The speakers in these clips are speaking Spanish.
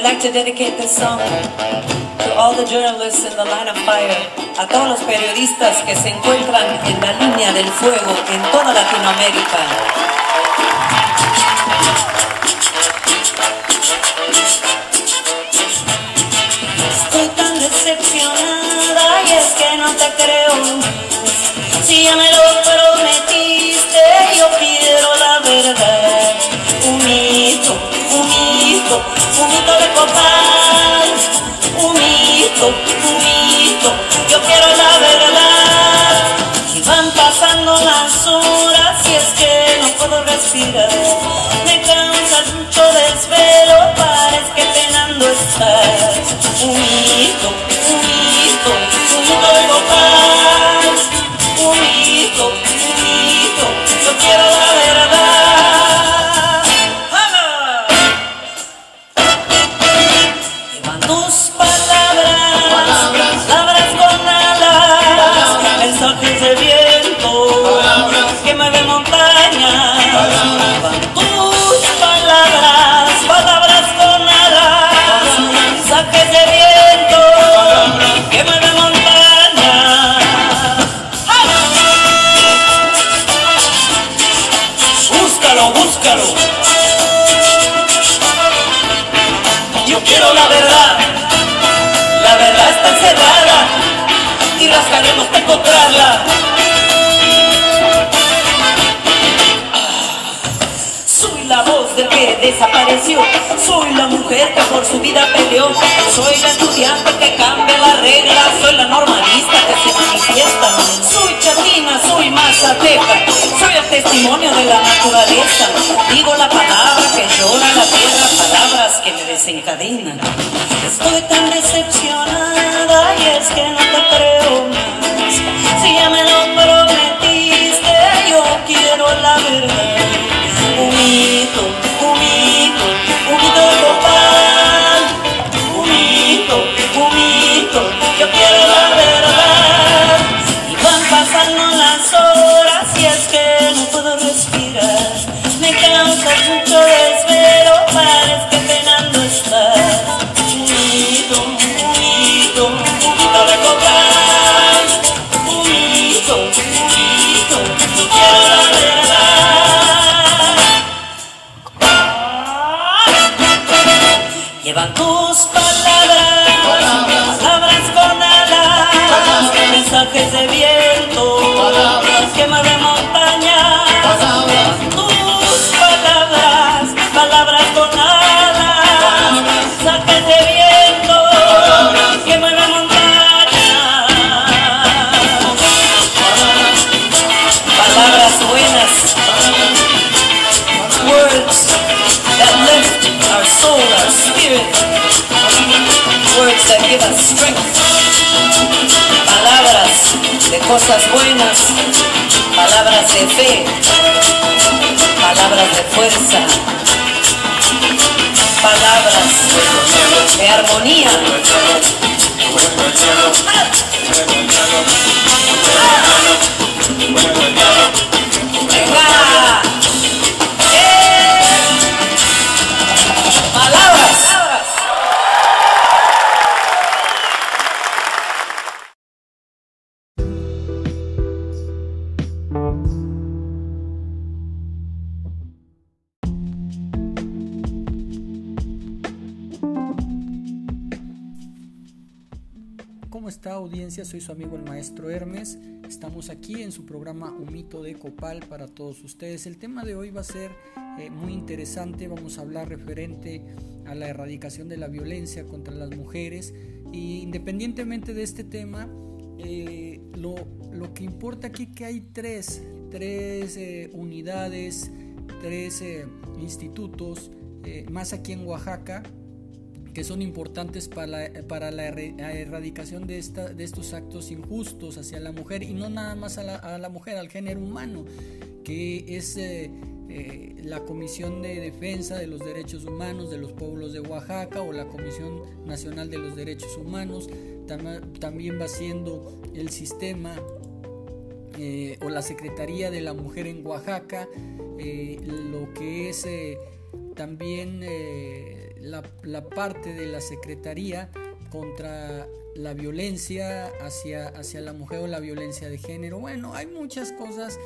we'd like to dedicate this song to all the journalists in the line of fire, a todos los periodistas que se encuentran en la línea del fuego en toda Latinoamérica. Estoy tan decepcionada y es que no te creo. Si ya me lo prometiste, yo quiero la verdad. Un mito, un un mito de copal. Un mito, un mito, yo quiero la verdad. Y van pasando las horas y es que no puedo respirar. Me cansas mucho desvelo, parece que penando estás. Un mito, un de copal. Soy la voz del que desapareció. Soy la mujer que por su vida peleó. Soy la estudiante que cambia las reglas. Soy la normalista que se manifiesta. Soy chatina, soy mazateca. Soy el testimonio de la naturaleza. Digo la palabra que llora la tierra. Palabras que me desencadenan. Estoy tan decepcionada y es que no te creo más. Si ya me lo prometiste, yo quiero la verdad. Un mito, Llevan spirit, words that give us strength, palabras de cosas buenas, palabras de fe, palabras de fuerza, palabras de armonía. ¡Venga! Soy su amigo el maestro Hermes. Estamos aquí en su programa Un mito de Copal para todos ustedes. El tema de hoy va a ser eh, muy interesante. Vamos a hablar referente a la erradicación de la violencia contra las mujeres. Y independientemente de este tema, eh, lo, lo, que importa aquí que hay tres, tres eh, unidades, tres institutos, más aquí en Oaxaca, que son importantes para la, para la erradicación de, esta, de estos actos injustos hacia la mujer y no nada más a la, a la mujer, al género humano, que es eh, eh, la Comisión de Defensa de los Derechos Humanos de los Pueblos de Oaxaca o la Comisión Nacional de los Derechos Humanos, tam también va siendo el sistema eh, o la Secretaría de la Mujer en Oaxaca, lo que es también la, parte de la Secretaría contra la violencia hacia, hacia la mujer o la violencia de género. Bueno, hay muchas cosas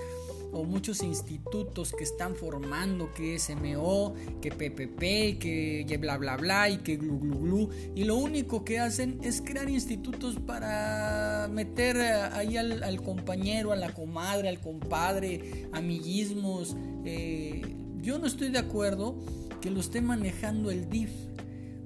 o muchos institutos que están formando que SMO, que PPP, que bla bla bla y que glu glu glu y lo único que hacen es crear institutos para meter ahí al, compañero, a la comadre, al compadre, amiguismos. Eh, yo no estoy de acuerdo que lo esté manejando el DIF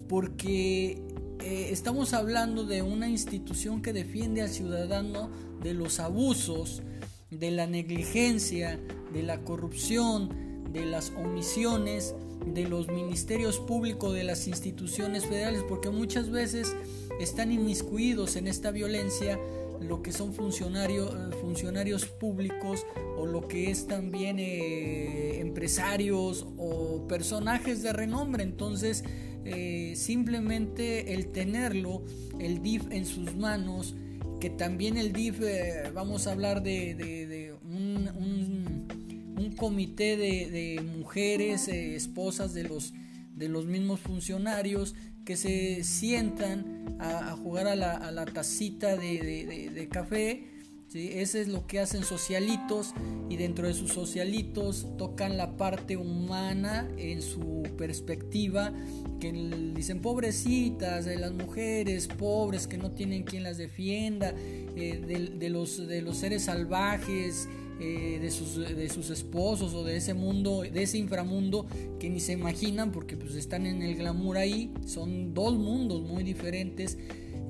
porque eh, estamos hablando de una institución que defiende al ciudadano de los abusos, de la negligencia, de la corrupción, de las omisiones de los ministerios públicos, de las instituciones federales, porque muchas veces están inmiscuidos en esta violencia lo que son funcionarios, públicos o lo que es también eh, empresarios o personajes de renombre. Entonces, eh, simplemente el tenerlo, el DIF en sus manos, que también el DIF, eh, vamos a hablar de, un, comité de, mujeres, eh, esposas de los, de los mismos funcionarios, que se sientan a, jugar a la, a la tacita de, café. ¿sí? Ese es lo que hacen socialitos y dentro de sus socialitos tocan la parte humana en su perspectiva que dicen pobrecitas, de las mujeres pobres que no tienen quien las defienda, eh, de, los, de los seres salvajes, eh, de, sus, de sus esposos o de ese mundo, de ese inframundo que ni se imaginan porque pues están en el glamour ahí, son dos mundos muy diferentes.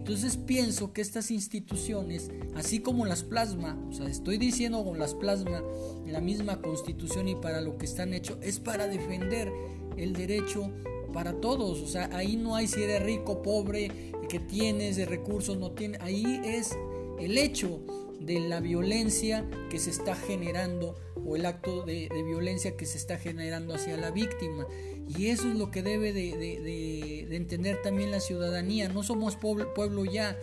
Entonces pienso que estas instituciones, así como las plasma, o sea, estoy diciendo con las plasma la misma constitución y para lo que están hechos, es para defender el derecho para todos. O sea, ahí no hay si eres rico, pobre, que tienes de recursos, no tienes. Ahí es el hecho de la violencia que se está generando o el acto de, violencia que se está generando hacia la víctima. Y eso es lo que debe de, entender también la ciudadanía. No somos pueblo, ya.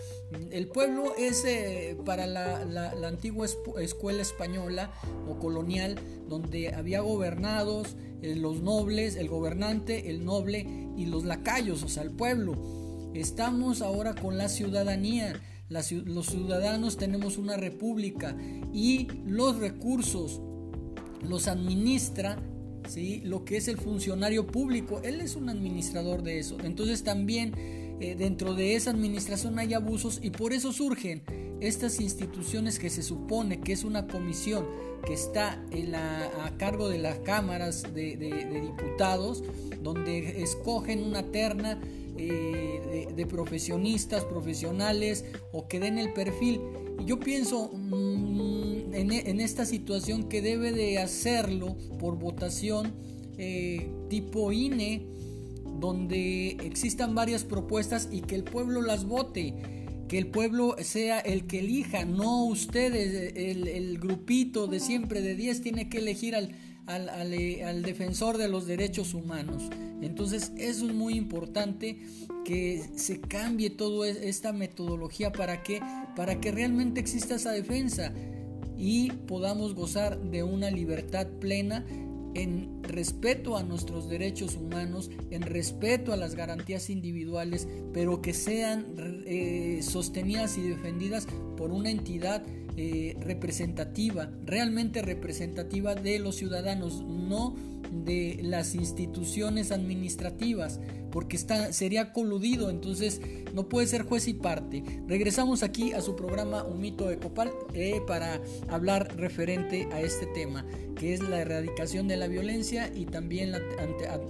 El pueblo es eh, para la, la, antigua escuela española o colonial, donde había gobernados, eh, los nobles, el gobernante, el noble y los lacayos, o sea, el pueblo. Estamos ahora con la ciudadanía. Los ciudadanos tenemos una república y los recursos los administra ¿sí? lo que es el funcionario público. Él es un administrador de eso. Entonces también eh, dentro de esa administración hay abusos y por eso surgen estas instituciones que se supone que es una comisión que está a cargo de las cámaras de, diputados, donde escogen una terna eh, de, profesionistas, profesionales o que den el perfil. Yo pienso mm, en, esta situación que debe de hacerlo por votación eh, tipo INE, donde existan varias propuestas y que el pueblo las vote que el pueblo sea el que elija, no ustedes, el, grupito de siempre de 10 tiene que elegir al, al, defensor de los derechos humanos. Entonces eso es muy importante que se cambie toda esta metodología para que, para que realmente exista esa defensa y podamos gozar de una libertad plena en respeto a nuestros derechos humanos, en respeto a las garantías individuales, pero que sean eh, sostenidas y defendidas por una entidad eh, representativa, realmente representativa de los ciudadanos, no de las instituciones administrativas, porque está, sería coludido, entonces no puede ser juez y parte. Regresamos aquí a su programa Un mito de Copal eh, para hablar referente a este tema, que es la erradicación de la violencia y también la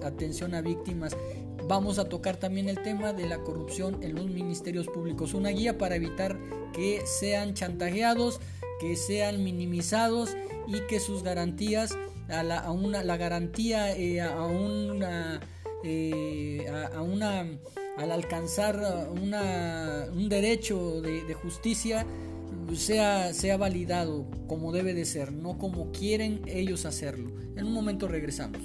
atención a víctimas. Vamos a tocar también el tema de la corrupción en los ministerios públicos, una guía para evitar que sean chantajeados, que sean minimizados y que sus garantías a la, una, la garantía eh, a una eh, a, una al alcanzar una, un derecho de, justicia sea, sea validado como debe de ser, no como quieren ellos hacerlo. En un momento regresamos.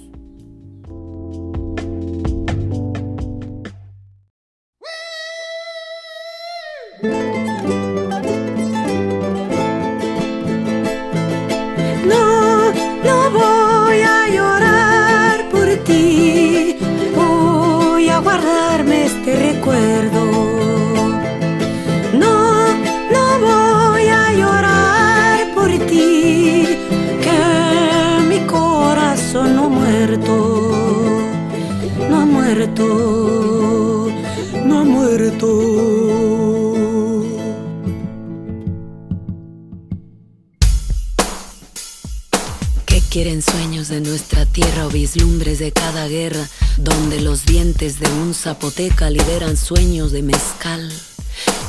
Donde los dientes de un zapoteca lideran sueños de mezcal.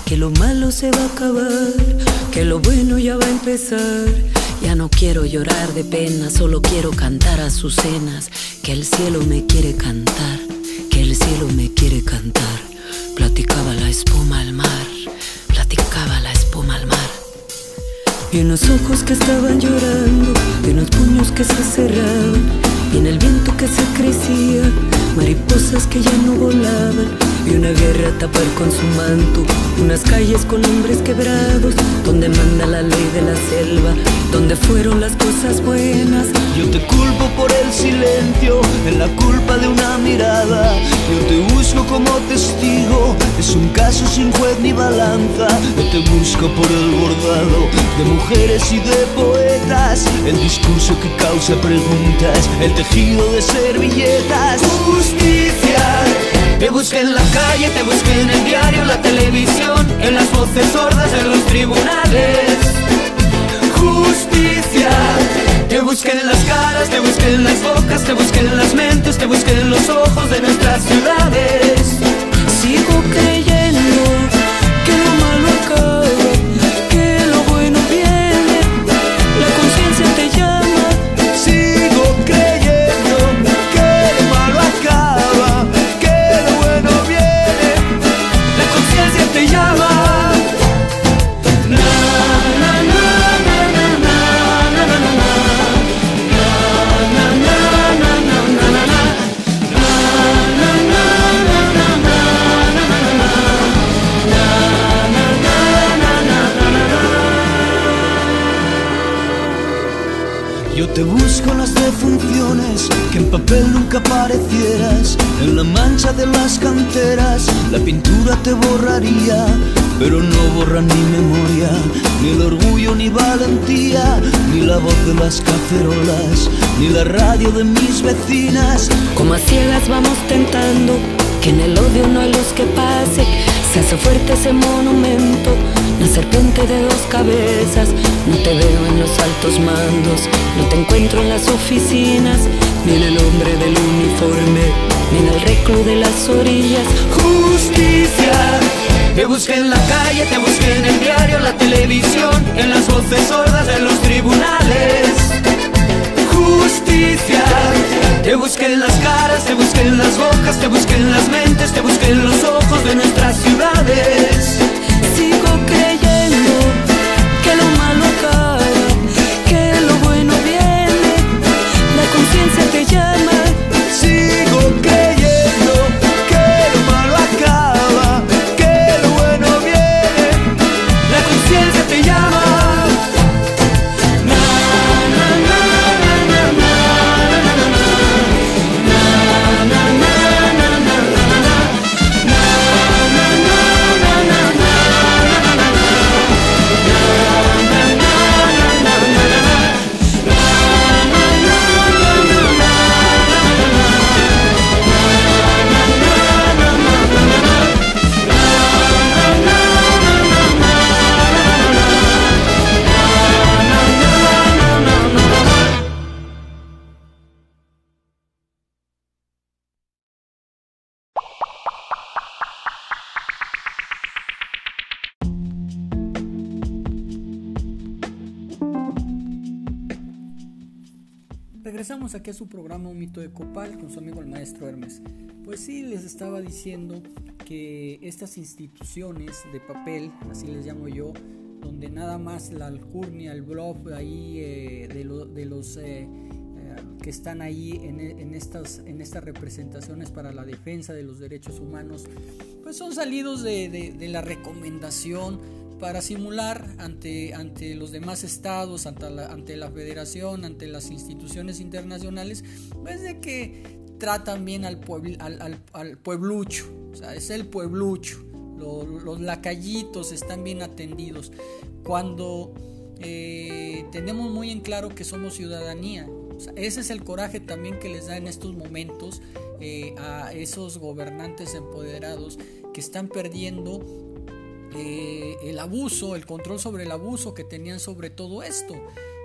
Que lo malo se va a acabar, que lo bueno ya va a empezar. Ya no quiero llorar de pena, solo quiero cantar a sus cenas. Que el cielo me quiere cantar, que el cielo me quiere cantar. Platicaba la espuma al mar, Y en los ojos que estaban llorando, y en los puños que se cerraban, y en el viento que se crecía, mariposas que ya no volaban, y una guerra a tapar con su manto, unas calles con hombres quebrados, donde manda la ley de la selva, donde fueron las cosas buenas. Yo te culpo por el silencio, en la culpa de una mirada. Yo te busco como testigo, es un caso sin juez ni balanza. Yo te busco por el bordado de mujeres y de poetas, el discurso que causa preguntas, el tejido de servilletas. Justicia. Te busqué en la calle, te busqué en el diario, la televisión, en las voces sordas de los tribunales. Justicia. Te busqué en las caras, te busqué en las bocas, te busqué en las mentes, te busqué en los ojos de nuestras ciudades. Sigo creyendo que lo malo papel nunca aparecieras, en la mancha de las canteras, la pintura te borraría, pero no borra ni memoria, ni el orgullo ni valentía, ni la voz de las cacerolas, ni la radio de mis vecinas. Como a ciegas vamos tentando que en el odio no hay luz que pase. Se hace fuerte ese monumento, la serpiente de dos cabezas. No te veo en los altos mandos, no te encuentro en las oficinas, ni en el hombre del uniforme, ni en el reclu de las orillas. Justicia. Te busqué en la calle, te busqué en el diario, la televisión, en las voces sordas de los tribunales. Justicia. Te busqué en las caras, te busqué en las bocas, te busqué en las mentes, te busqué en los ojos de nuestras ciudades. De Copal con su amigo el maestro Hermes. Pues sí, les estaba diciendo que estas instituciones de papel, así les llamo yo, donde nada más la alcurnia, el bluff ahí eh, de, lo- de los eh, eh, que están ahí en, en estas, en estas representaciones para la defensa de los derechos humanos, pues son salidos de, de- de la recomendación para simular ante, ante los demás estados, ante la, ante la federación, ante las instituciones internacionales, pues de que tratan bien al, puebl- al, al- al pueblucho, o sea, es el pueblucho, lo- los lacallitos están bien atendidos. Cuando eh, tenemos muy en claro que somos ciudadanía, ese es el coraje también que les da en estos momentos eh, a esos gobernantes empoderados que están perdiendo eh, el abuso, el control sobre el abuso que tenían sobre todo esto.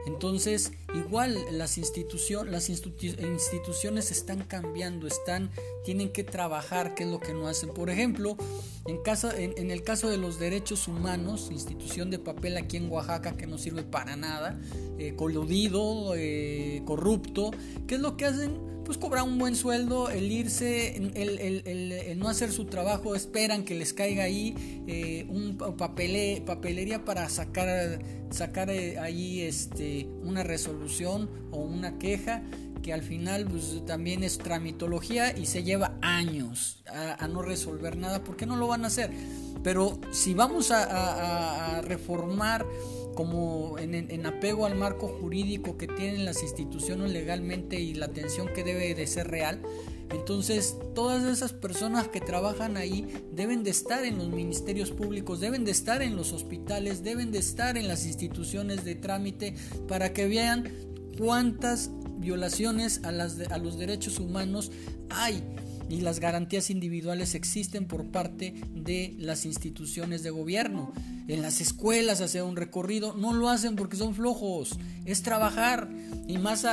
Entonces, igual las, instituciones las instituciones están cambiando, están, tienen que trabajar, qué es lo que no hacen. Por ejemplo, en, en, el caso de los derechos humanos, institución de papel aquí en Oaxaca que no sirve para nada, eh, coludido, eh, corrupto, ¿qué es lo que hacen? Pues cobrar un buen sueldo, el irse, el, no hacer su trabajo, esperan que les caiga ahí eh, un papel, papelería para sacar, sacar eh, ahí este, una resolución o una queja que al final pues, también es tramitología y se lleva años a, no resolver nada, porque no lo van a hacer. Pero si vamos a reformar como en, apego al marco jurídico que tienen las instituciones legalmente y la atención que debe de ser real, entonces todas esas personas que trabajan ahí deben de estar en los ministerios públicos, deben de estar en los hospitales, deben de estar en las instituciones de trámite para que vean cuántas violaciones a, las a los derechos humanos hay y las garantías individuales existen por parte de las instituciones de gobierno. En las escuelas hacer un recorrido, no lo hacen porque son flojos, es trabajar. Y más,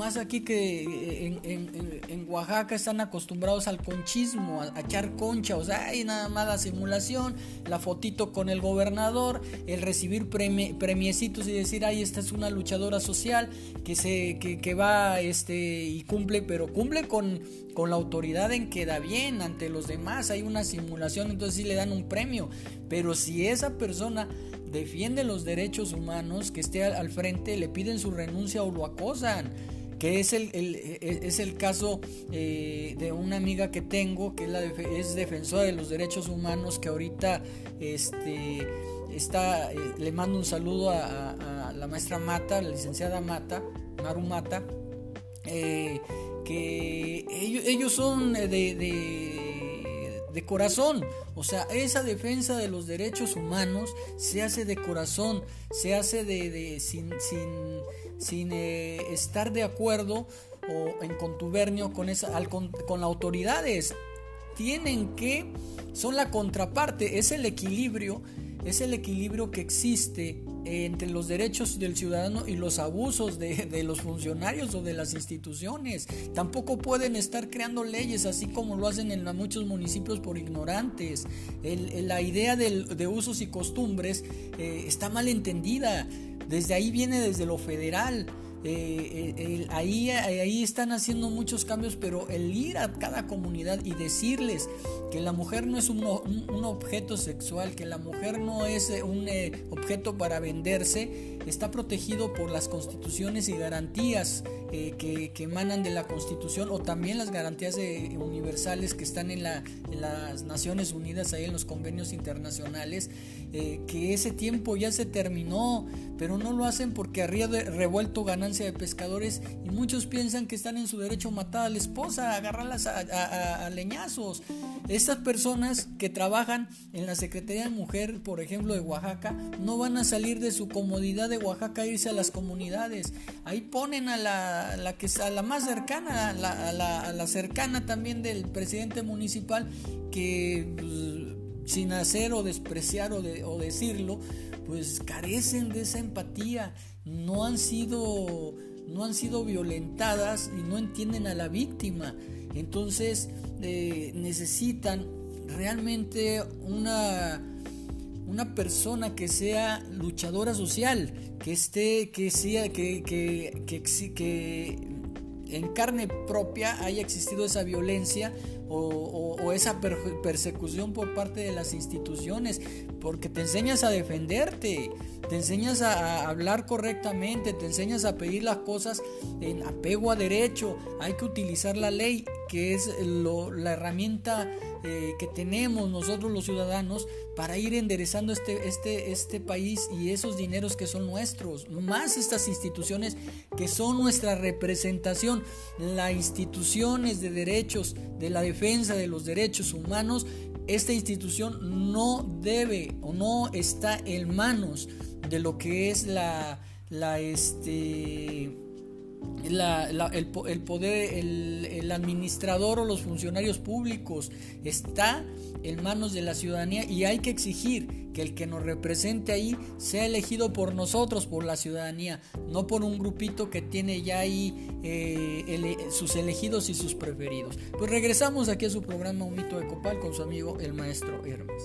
más aquí que en, Oaxaca están acostumbrados al conchismo, a, echar concha, o sea, hay nada más la simulación, la fotito con el gobernador, el recibir premiecitos y decir, ay, esta es una luchadora social que, se, que, va este, y cumple, pero cumple con, con la autoridad en que da bien ante los demás, hay una simulación, entonces sí le dan un premio, pero si esa persona defiende los derechos humanos, que esté al, frente, le piden su renuncia o lo acosan que es el, e, es el caso eh, de una amiga que tengo, que es, la es defensora de los derechos humanos, que ahorita este, está, eh, le mando un saludo a, la maestra Mata, la licenciada Mata, Maru Mata, eh, que ellos, ellos son de, de, corazón. O sea, esa defensa de los derechos humanos se hace de corazón, se hace de, sin, sin, sin eh, estar de acuerdo o en contubernio con, esa, con, con autoridades. Tienen que, son la contraparte, es el equilibrio, es el equilibrio que existe entre los derechos del ciudadano y los abusos de, los funcionarios o de las instituciones. Tampoco pueden estar creando leyes así como lo hacen en muchos municipios por ignorantes. la idea de usos y costumbres eh, está mal entendida. Desde ahí viene desde lo federal. Eh, eh, ahí, ahí están haciendo muchos cambios, pero el ir a cada comunidad y decirles que la mujer no es un, objeto sexual, que la mujer no es eh, un objeto para venderse, está protegido por las constituciones y garantías que, emanan de la constitución o también las garantías universales que están en, la, en, las Naciones Unidas, ahí en los convenios internacionales, que ese tiempo ya se terminó, pero no lo hacen porque de revuelto ganan de pescadores y muchos piensan que están en su derecho a matar a la esposa, a agarrarlas a, leñazos. Estas personas que trabajan en la Secretaría de Mujer, por ejemplo, de Oaxaca, no van a salir de su comodidad de Oaxaca a irse a las comunidades. Ahí ponen a la, la que a la más cercana, a la, a la, cercana también del presidente municipal, que pues, sin hacer o despreciar o, de, o decirlo, pues carecen de esa empatía no han sido no han sido violentadas y no entienden a la víctima. Entonces eh, necesitan realmente una, una persona que sea luchadora social, que esté, que sea, que, que, que, que en carne propia haya existido esa violencia o, esa persecución por parte de las instituciones, porque te enseñas a defenderte, te enseñas a hablar correctamente, te enseñas a pedir las cosas en apego a derecho, hay que utilizar la ley, que es la herramienta eh, que tenemos nosotros los ciudadanos para ir enderezando este, este, este país y esos dineros que son nuestros, más estas instituciones que son nuestra representación, las instituciones de derechos, de la defensa de los derechos humanos, esta institución no debe o no está en manos de lo que es la, este, el, po- el poder, el, administrador o los funcionarios públicos está en manos de la ciudadanía y hay que exigir que el que nos represente ahí sea elegido por nosotros, por la ciudadanía, no por un grupito que tiene ya ahí eh, sus elegidos y sus preferidos. Pues regresamos aquí a su programa Un mito de Copal con su amigo el maestro Hermes.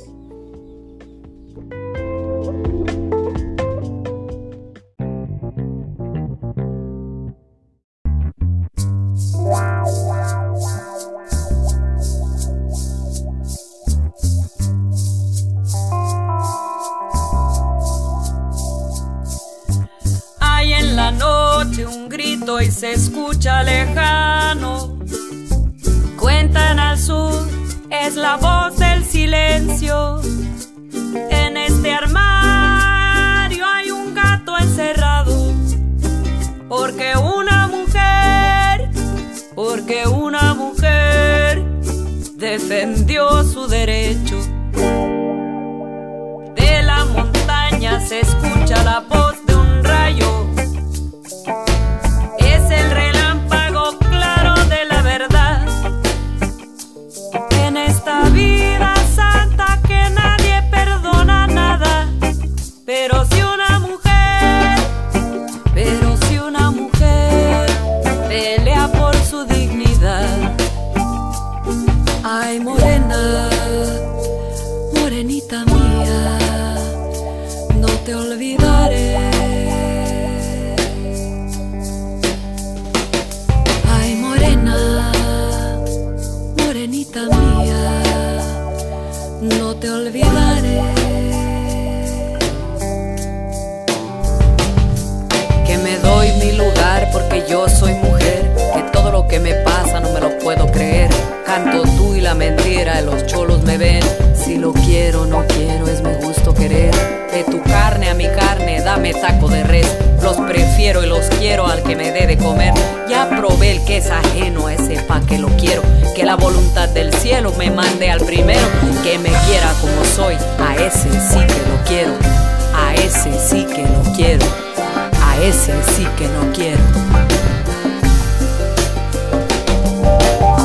Hay en la noche un grito y se escucha lejano. Cuentan al sur, es la voz del silencio. En este armario porque una mujer defendió su derecho. De la montaña se escucha la voz los cholos me ven. Si lo quiero, no quiero, es mi gusto querer. De tu carne a mi carne, dame taco de res. Los prefiero y los quiero al que me dé de comer. Ya probé el que es ajeno, ese pa' que lo quiero. Que la voluntad del cielo me mande al primero. Que me quiera como soy, a ese sí que lo quiero. A ese sí que lo quiero. A ese sí que no quiero.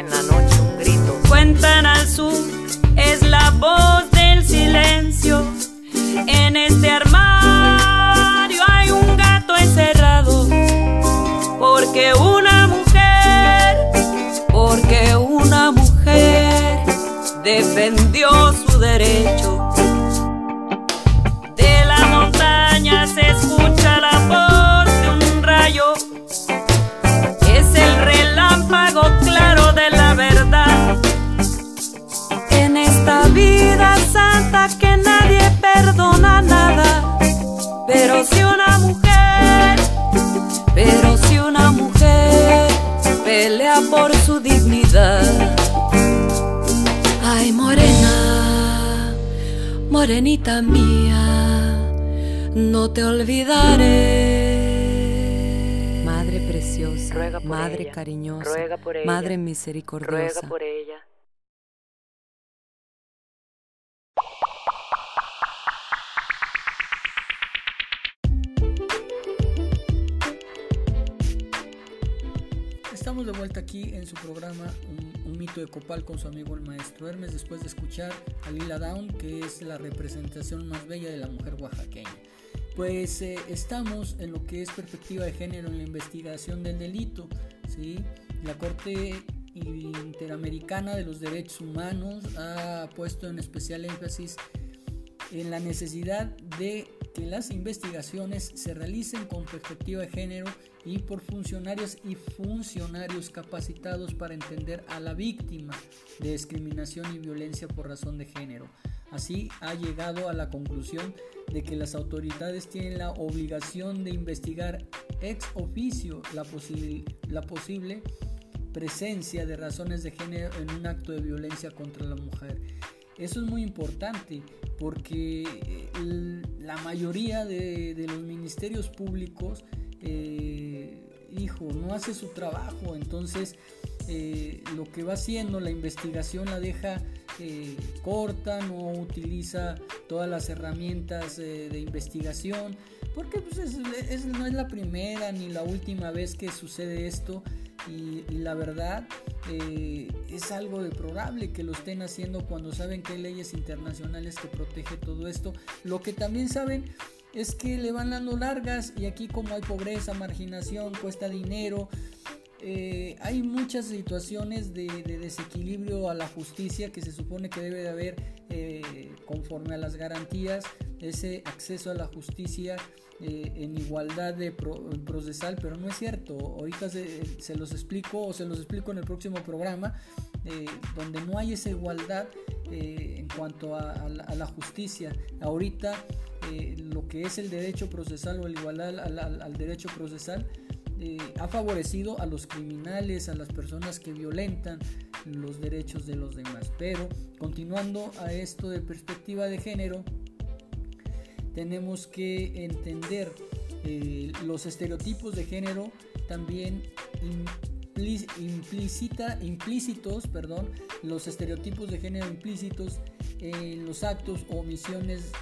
en la noche un grito, Cuentan al sur, es la voz del silencio. En este armario hay un gato encerrado. Porque una mujer, porque una mujer defendió su derecho. De la montaña se escucha la voz que nadie perdona nada. Pero si una mujer, pero si una mujer pelea por su dignidad. Ay, morena, morenita mía, no te olvidaré. Madre preciosa, Ruega por madre ella, cariñosa, ruega por ella, madre misericordiosa. ruega por ella. Estamos de vuelta aquí en su programa Un, Un mito de Copal con su amigo el maestro Hermes después de escuchar a Lila Down que es la representación más bella de la mujer oaxaqueña. Pues eh, estamos en lo que es perspectiva de género en la investigación del delito. ¿sí? La Corte Interamericana de los Derechos Humanos ha puesto en especial énfasis en la necesidad de que las investigaciones se realicen con perspectiva de género y por funcionarios y funcionarios capacitados para entender a la víctima de discriminación y violencia por razón de género. Así ha llegado a la conclusión de que las autoridades tienen la obligación de investigar ex oficio la, la posible presencia de razones de género en un acto de violencia contra la mujer. Eso es muy importante porque eh, la mayoría de, los ministerios públicos, eh, hijo, no hace su trabajo, entonces eh, lo que va haciendo la investigación la deja corta, no utiliza todas las herramientas de investigación, porque pues, no es la primera ni la última vez que sucede esto y, la verdad eh, es algo deplorable que lo estén haciendo cuando saben que hay leyes internacionales que protege todo esto. Lo que también saben es que le van dando largas y aquí como hay pobreza, marginación, cuesta dinero, eh, hay muchas situaciones de, desequilibrio a la justicia que se supone que debe de haber eh, conforme a las garantías, ese acceso a la justicia eh, en igualdad de procesal, pero no es cierto. Ahorita se, los explico o se los explico en el próximo programa, eh, donde no hay esa igualdad eh, en cuanto a, la, justicia. Ahorita lo que es el derecho procesal o la igualdad al, derecho procesal ha favorecido a los criminales, a las personas que violentan los derechos de los demás. Pero continuando a esto de perspectiva de género, tenemos que entender eh, los estereotipos de género también implícita, implícitos, perdón, los estereotipos de género implícitos en los actos o omisiones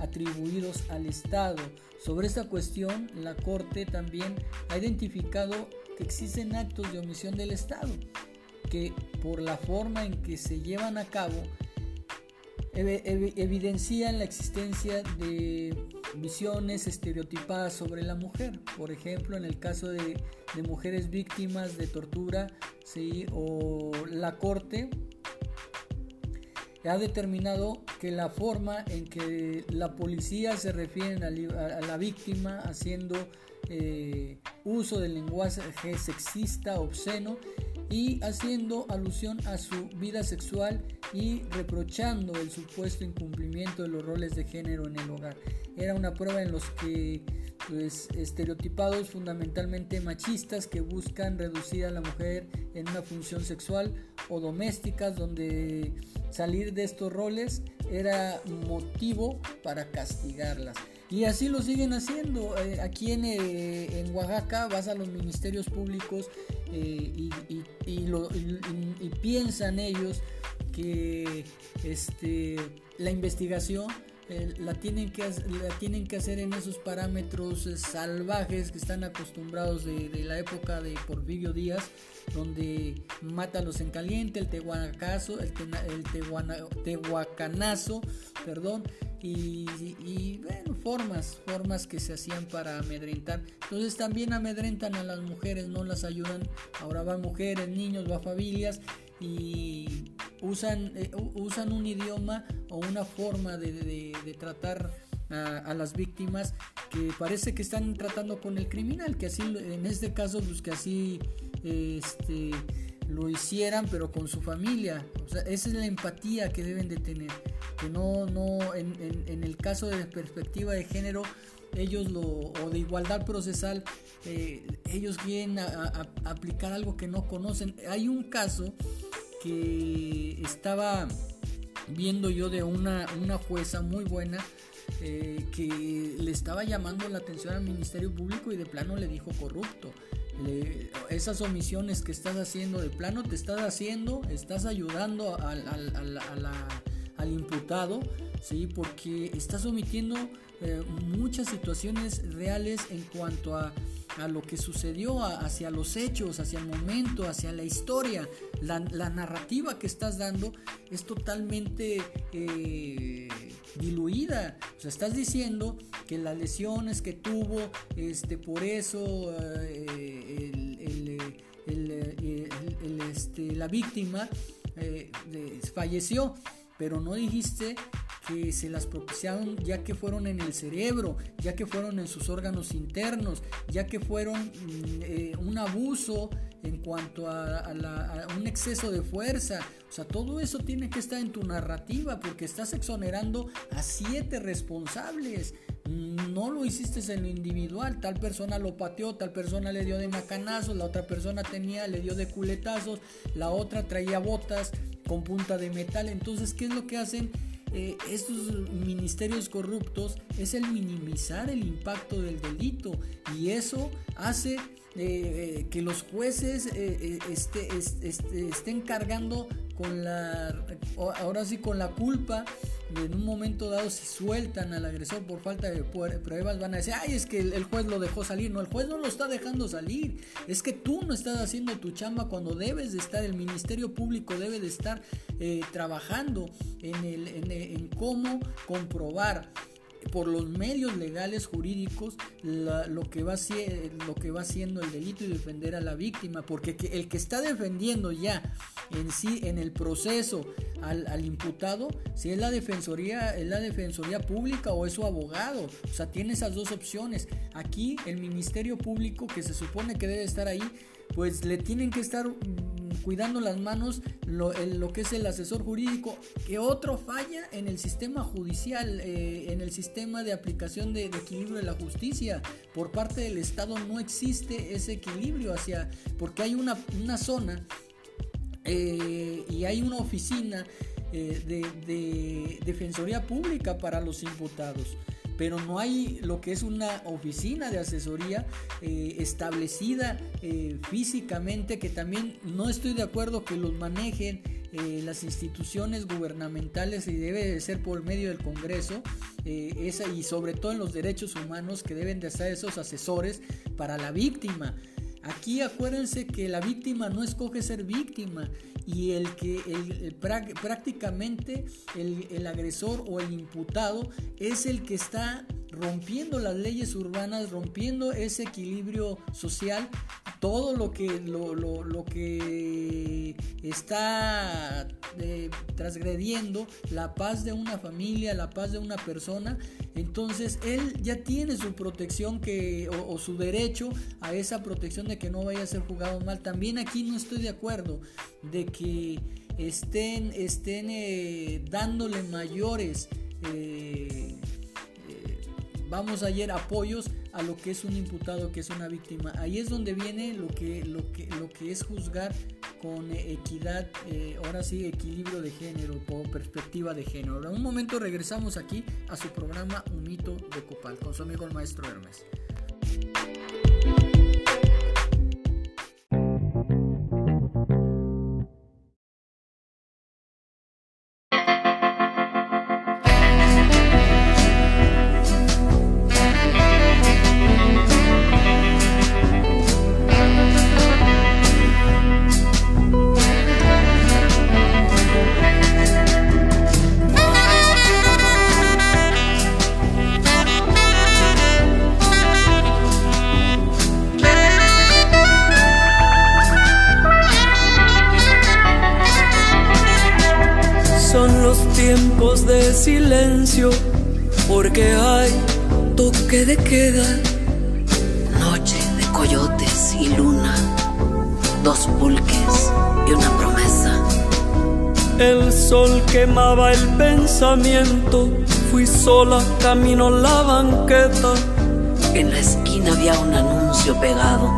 atribuidos al Estado. Sobre esta cuestión, la Corte también ha identificado que existen actos de omisión del Estado, que por la forma en que se llevan a cabo evidencian la existencia de visiones estereotipadas sobre la mujer. Por ejemplo, en el caso de, mujeres víctimas de tortura ¿sí? o la corte ha determinado que la forma en que la policía se refiere a, la víctima haciendo eh, uso del lenguaje sexista, obsceno y haciendo alusión a su vida sexual y reprochando el supuesto incumplimiento de los roles de género en el hogar. Era una prueba en los que pues, estereotipados fundamentalmente machistas que buscan reducir a la mujer en una función sexual o doméstica donde salir de estos roles era motivo para castigarlas. Y así lo siguen haciendo. Eh, aquí en, eh, en, Oaxaca vas a los ministerios públicos eh, y, y, piensan ellos que este, la investigación la, tienen que, la tienen que hacer en esos parámetros salvajes que están acostumbrados de, la época de Porfirio Díaz, donde mátalos en caliente, el tehuacazo, el, el tehuacanazo, perdón, y, bueno, formas, formas que se hacían para amedrentar. Entonces también amedrentan a las mujeres, no las ayudan. Ahora van mujeres, niños, va familias y usan, eh, usan un idioma o una forma de, tratar a, las víctimas que parece que están tratando con el criminal, que así en este caso pues que así este, lo hicieran pero con su familia. esa es la empatía que deben de tener que no, no en, en, el caso de perspectiva de género, ellos lo, o de igualdad procesal, eh, ellos quieren aplicar algo que no conocen. Hay un caso que estaba viendo yo de una, una jueza muy buena eh, que le estaba llamando la atención al Ministerio Público y de plano le dijo corrupto. esas omisiones que estás haciendo de plano te estás haciendo, estás ayudando a la al imputado, ¿sí? porque estás omitiendo eh, muchas situaciones reales en cuanto a, a lo que sucedió, hacia los hechos, hacia el momento, hacia la historia. La, narrativa que estás dando es totalmente eh, diluida. O sea, estás diciendo que las lesiones que tuvo, este, por eso eh, este, la víctima falleció pero no dijiste que se las propiciaron ya que fueron en el cerebro, ya que fueron en sus órganos internos, ya que fueron mm, eh, un abuso en cuanto a, un exceso de fuerza. O sea, todo eso tiene que estar en tu narrativa porque estás exonerando a siete responsables. Mm, No lo hiciste en lo individual, tal persona lo pateó, tal persona le dio de macanazos, la otra persona tenía, le dio de culetazos, la otra traía botas con punta de metal. Entonces, ¿qué es lo que hacen? Eh, estos ministerios corruptos es el minimizar el impacto del delito y eso hace eh, eh, que los jueces eh, eh, este- es- este- estén cargando con la ahora sí con la culpa en un momento dado si sueltan al agresor por falta de pruebas van a decir ay es que el juez lo dejó salir no el juez no lo está dejando salir. Es que tú no estás haciendo tu chamba cuando debes de estar el ministerio público debe de estar eh, trabajando en, el, en, en cómo comprobar por los medios legales jurídicos la- lo, que va, lo que va siendo el delito y defender a la víctima, porque que- el que está defendiendo ya en sí, en el proceso al, al imputado, si es la defensoría, es la defensoría pública o es su abogado, o sea, tiene esas dos opciones. Aquí el Ministerio Público, que se supone que debe estar ahí, pues le tienen que estar cuidando las manos lo, el- lo que es el asesor jurídico, que otro falla en el sistema judicial, eh, en el sistema de aplicación de, equilibrio de la justicia. Por parte del Estado no existe ese equilibrio hacia, porque hay una, una zona eh, y hay una oficina eh, de, de defensoría pública para los imputados pero no hay lo que es una oficina de asesoría eh, establecida eh, físicamente que también no estoy de acuerdo que los manejen eh, las instituciones gubernamentales y debe de ser por medio del Congreso esa, y sobre todo en los derechos humanos que deben de estar esos asesores para la víctima. Aquí acuérdense que la víctima no escoge ser víctima y el que el- el prá- prácticamente el, agresor o el imputado es el que está rompiendo las leyes urbanas, rompiendo ese equilibrio social, todo lo que lo, lo- lo que está eh, transgrediendo la paz de una familia, la paz de una persona, entonces él ya tiene su protección que o su derecho a esa protección de que no vaya a ser jugado mal. También aquí no estoy de acuerdo de que estén estén eh, dándole mayores eh, eh, vamos ayer apoyos a lo que es un imputado que es una víctima. Ahí es donde viene lo que lo que lo que es juzgar con equidad ahora sí equilibrio de género con perspectiva de género. En un momento regresamos aquí a su programa un mito de copal con su amigo el maestro Hermes camino la banqueta. En la esquina había un anuncio pegado,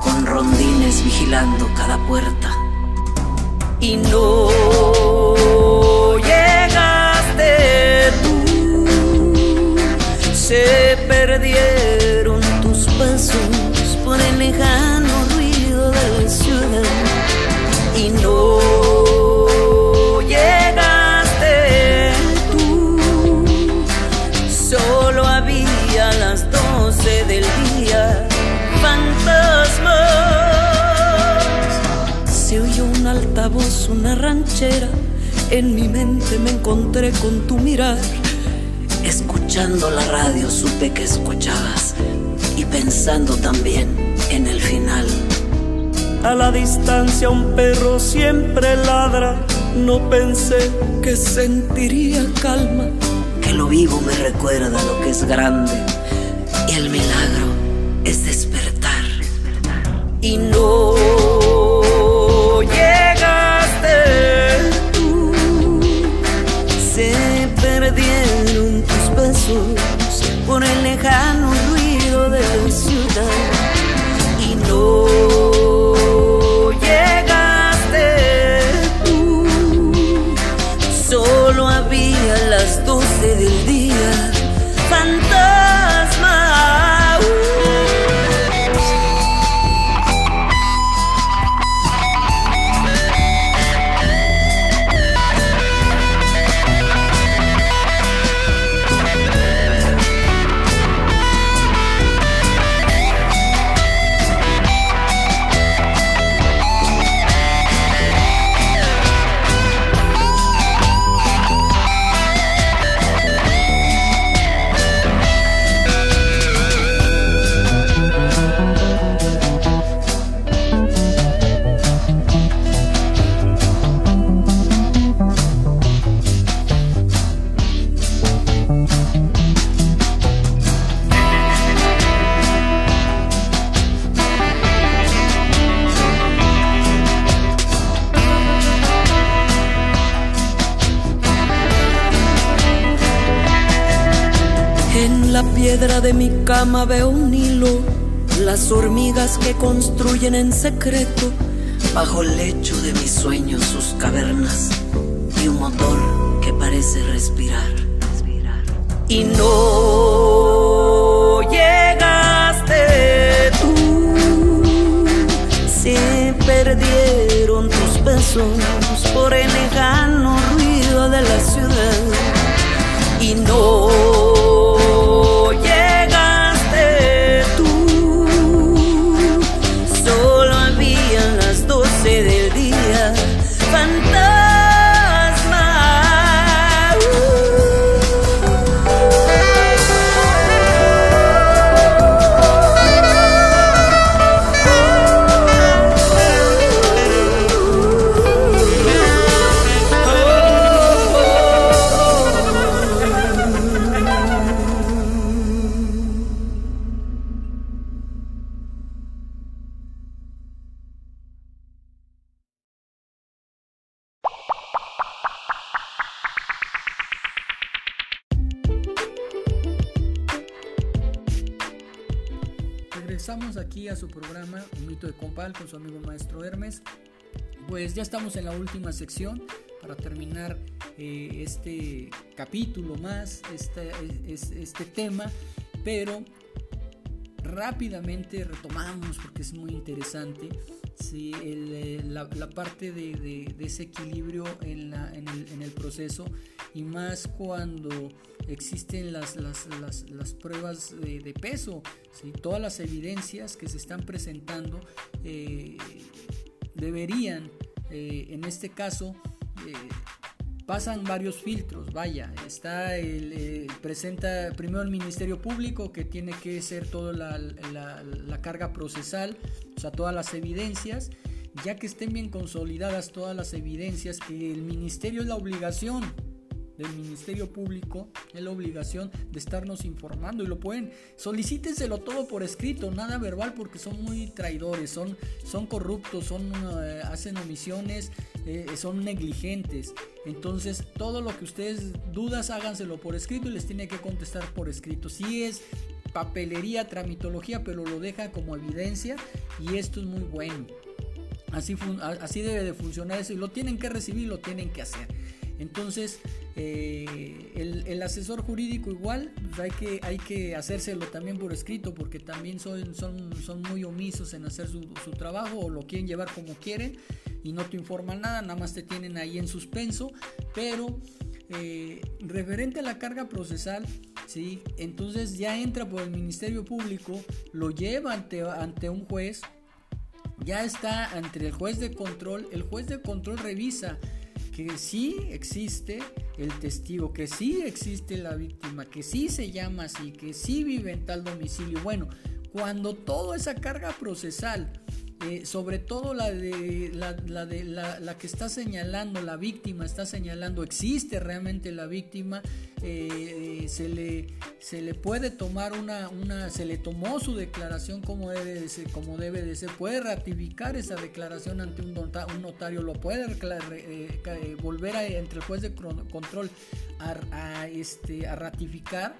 con rondines vigilando cada puerta. Y no una ranchera. En mi mente me encontré con tu mirar. Escuchando la radio supe que escuchabas y pensando también en el final. A la distancia un perro siempre ladra. no pensé que sentiría calma. Que lo vivo me recuerda lo que es grande y el milagro es despertar. Y no por el lejano veo un hilo, las hormigas que construyen en secreto Bajo el lecho de mis sueños Regresamos aquí a su programa Un mito de compal con su amigo maestro Hermes. Pues ya estamos en la última sección para terminar eh, este capítulo más, este, es- este tema, pero rápidamente retomamos porque es muy interesante sí, el, eh, la, parte de, ese equilibrio en, la- en el, en el proceso y más cuando existen las, las, las- pruebas de, peso, ¿sí? todas las evidencias que se están presentando eh, deberían, eh, en este caso, pasan varios filtros, vaya, está el, eh, presenta primero el Ministerio Público que tiene que ser toda la, la- la carga procesal, o sea, todas las evidencias, ya que estén bien consolidadas todas las evidencias, que el Ministerio es la obligación del Ministerio Público es la obligación de estarnos informando y lo pueden solicítenselo todo por escrito nada verbal porque son muy traidores son, son corruptos son eh, hacen omisiones eh, son negligentes. Entonces todo lo que ustedes dudas háganselo por escrito y les tiene que contestar por escrito. Si es papelería tramitología pero lo deja como evidencia y esto es muy bueno. Así, así debe de funcionar eso y lo tienen que recibir, lo tienen que hacer. Entonces, eh, el, asesor jurídico igual, pues hay, que, hay que hacérselo también por escrito porque también son, son, son muy omisos en hacer su, su trabajo o lo quieren llevar como quieren y no te informan nada, nada más te tienen ahí en suspenso, pero eh, referente a la carga procesal, ¿sí? entonces ya entra por el Ministerio Público, lo lleva ante, ante un juez, ya está ante el juez de control. El juez de control revisa que sí existe el testigo, que sí existe la víctima, que sí se llama así, que sí vive en tal domicilio. Bueno, cuando toda esa carga procesal eh, sobre todo la de, la, la de la, la, que está señalando, la víctima está señalando, existe realmente la víctima, eh, se, le, se le puede tomar una, una, se le tomó su declaración como debe de ser, como debe de ser, puede ratificar esa declaración ante un, notario, lo puede eh, volver a, entre el juez de control a, a, este, a ratificar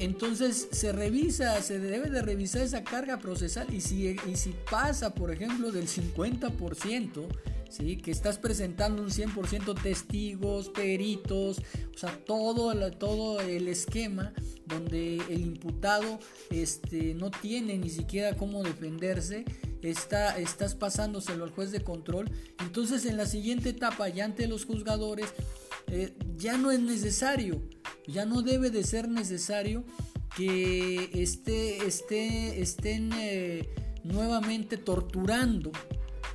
entonces se revisa, se debe de revisar esa carga procesal y si, y si pasa, por ejemplo, del 50%, ¿sí? que estás presentando un 100% testigos, peritos, o sea, todo, todo el esquema donde el imputado este, no tiene ni siquiera cómo defenderse, está, estás pasándoselo al juez de control, entonces en la siguiente etapa, ya ante los juzgadores, eh, ya no es necesario ya no debe de ser necesario que esté, esté, estén eh, nuevamente torturando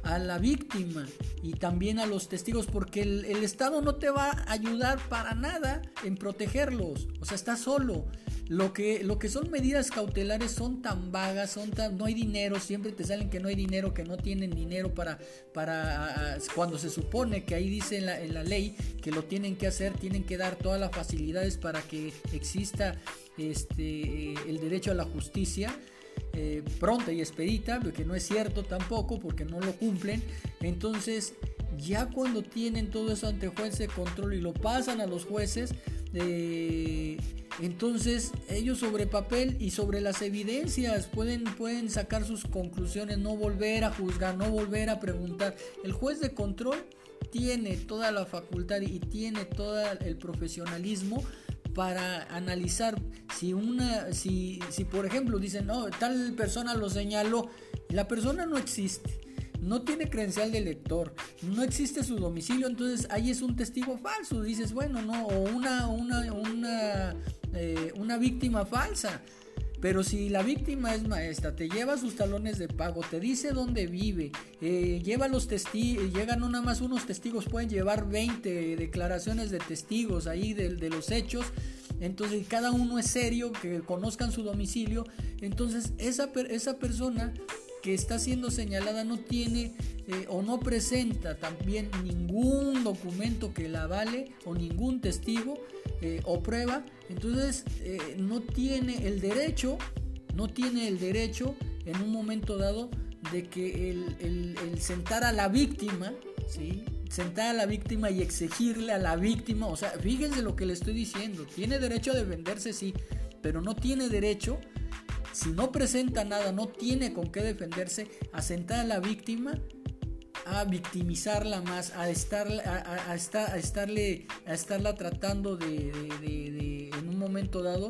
a la víctima y también a los testigos porque el, el, Estado no te va a ayudar para nada en protegerlos, o sea, está solo. Lo que, lo que son medidas cautelares son tan vagas, son tan, no hay dinero, siempre te salen que no hay dinero, que no tienen dinero para, para cuando se supone que ahí dice en la, en la ley que lo tienen que hacer, tienen que dar todas las facilidades para que exista este, el derecho a la justicia. Eh, pronta y expedita, que no es cierto tampoco porque no lo cumplen. Entonces, ya cuando tienen todo eso ante juez de control y lo pasan a los jueces, eh, entonces ellos sobre papel y sobre las evidencias pueden, pueden sacar sus conclusiones, no volver a juzgar, no volver a preguntar. El juez de control tiene toda la facultad y tiene todo el profesionalismo para analizar si una si, si por ejemplo dicen no tal persona lo señaló la persona no existe no tiene credencial de lector, no existe su domicilio, entonces ahí es un testigo falso, dices, bueno, no, o una, una, una, eh, una víctima falsa. Pero si la víctima es maestra, te lleva sus talones de pago, te dice dónde vive, eh, lleva los testigos, llegan no nada más unos testigos, pueden llevar 20 declaraciones de testigos ahí de, de los hechos. Entonces cada uno es serio, que conozcan su domicilio. Entonces esa, esa persona que está siendo señalada no tiene eh, o no presenta también ningún documento que la vale o ningún testigo eh, o prueba, entonces eh, no tiene el derecho, no tiene el derecho en un momento dado de que el, sentar a la víctima, ¿sí? sentar a la víctima y exigirle a la víctima, o sea, fíjense lo que le estoy diciendo, tiene derecho a defenderse, sí, pero no tiene derecho si no presenta nada, no tiene con qué defenderse, a sentar a la víctima, a victimizarla más, a, estar, a, estar, a estarle, a estarla tratando de, en un momento dado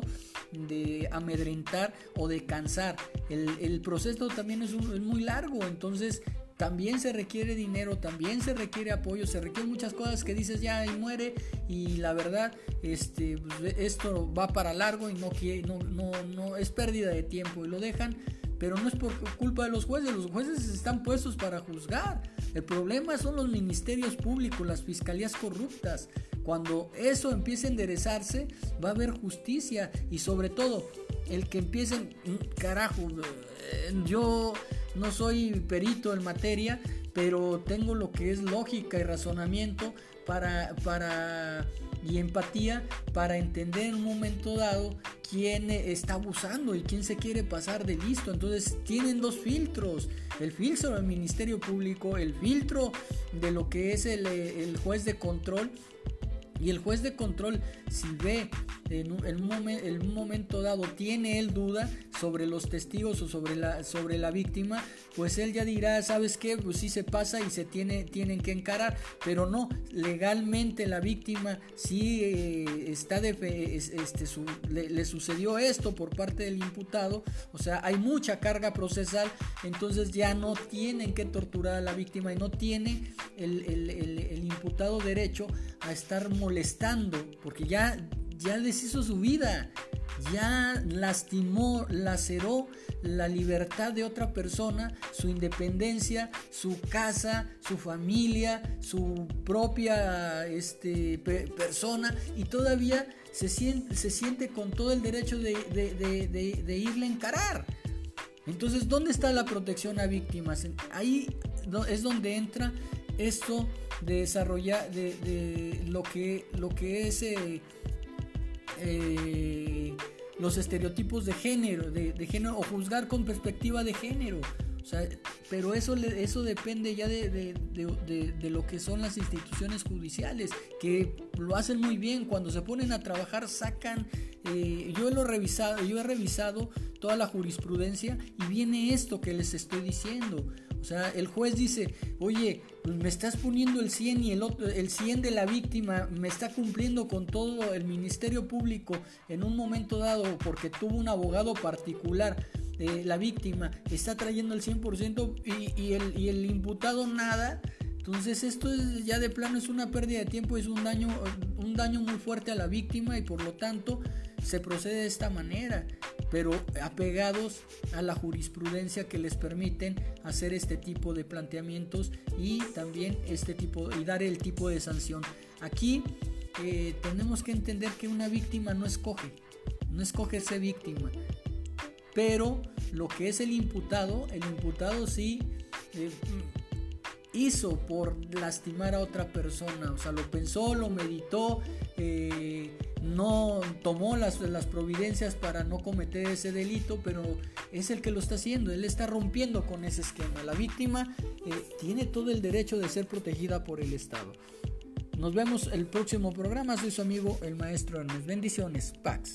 de amedrentar o de cansar. El, proceso también es, es muy largo, entonces también se requiere dinero, también se requiere apoyo, se requieren muchas cosas que dices ya y muere y la verdad este, pues, esto va para largo y no, no, no, no es pérdida de tiempo y lo dejan, pero no es por culpa de los jueces, los jueces están puestos para juzgar. El problema son los ministerios públicos, las fiscalías corruptas. Cuando eso empiece a enderezarse, va a haber justicia y sobre todo el que empiecen, carajo, eh, yo no soy perito en materia, pero tengo lo que es lógica y razonamiento para, para, y empatía para entender en un momento dado quién está abusando y quién se quiere pasar de listo. Entonces tienen dos filtros, el filtro del Ministerio Público, el filtro de lo que es el, el juez de control y el juez de control, si ve en un, en un, momento dado, tiene él duda sobre los testigos o sobre la, sobre la víctima, pues él ya dirá, ¿sabes qué? Pues sí se pasa y se tiene, tienen que encarar, pero no, legalmente la víctima sí eh, está de, este, le, sucedió esto por parte del imputado, o sea, hay mucha carga procesal, entonces ya no tienen que torturar a la víctima y no tiene el, el imputado derecho a estar molestando, porque ya, ya deshizo su vida, ya lastimó, laceró la libertad de otra persona, su independencia, su casa, su familia, su propia este, persona y todavía se siente, se siente con todo el derecho de, irle a encarar. Entonces, ¿dónde está la protección a víctimas? Ahí es donde entra esto de desarrollar de, de lo que lo que es eh, eh, los estereotipos de género, de, género o juzgar con perspectiva de género. O sea, pero eso, eso depende ya de, de- de- lo que son las instituciones judiciales, que lo hacen muy bien. Cuando se ponen a trabajar, sacan. eh, yo lo revisado, yo he revisado toda la jurisprudencia y viene esto que les estoy diciendo. O sea, el juez dice, oye, pues me estás poniendo el 100 y el otro, el 100 de la víctima me está cumpliendo con todo el Ministerio Público en un momento dado porque tuvo un abogado particular. eh, la víctima está trayendo el 100% y, y el, y el imputado nada. Entonces esto es ya de plano es una pérdida de tiempo, es un daño, un daño muy fuerte a la víctima y por lo tanto se procede de esta manera, pero apegados a la jurisprudencia que les permiten hacer este tipo de planteamientos y también este tipo y dar el tipo de sanción. Aquí eh, tenemos que entender que una víctima no escoge, no escoge ser víctima, pero lo que es el imputado, el imputado sí eh, hizo por lastimar a otra persona, o sea, lo pensó, lo meditó, eh, no tomó las, las providencias para no cometer ese delito, pero es el que lo está haciendo, él está rompiendo con ese esquema. La víctima eh, tiene todo el derecho de ser protegida por el Estado. Nos vemos el próximo programa, soy su amigo el maestro Ernest. Bendiciones, Pax.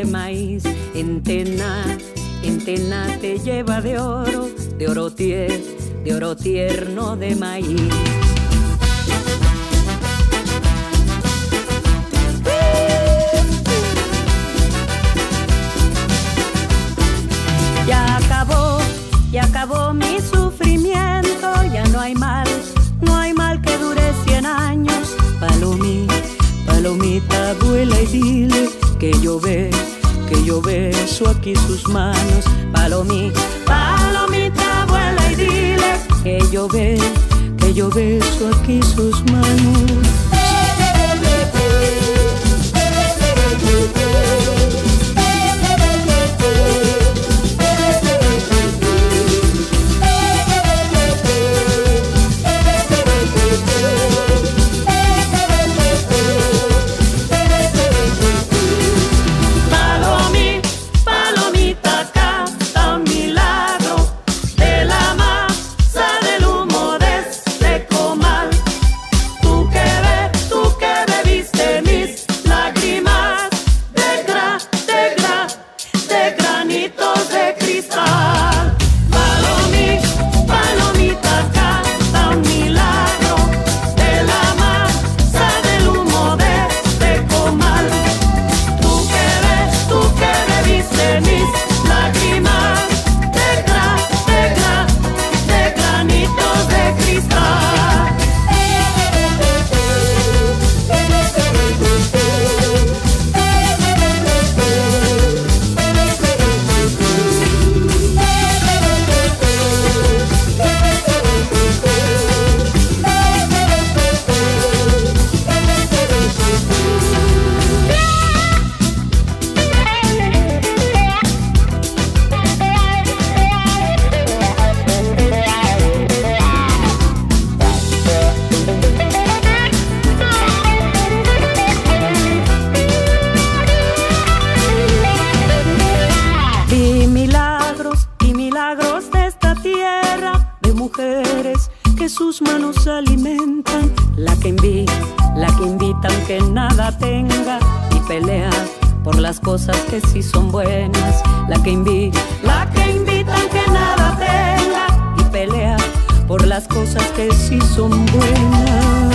De maíz. En Tena, en Tena te lleva de oro, de oro tier, de oro tierno de maíz. Yo ve, que yo beso aquí sus manos. Alimentan. La que invita, la que invitan que nada tenga y pelea por las cosas que sí son buenas. La que invita, la que invitan que nada tenga y pelea por las cosas que sí son buenas.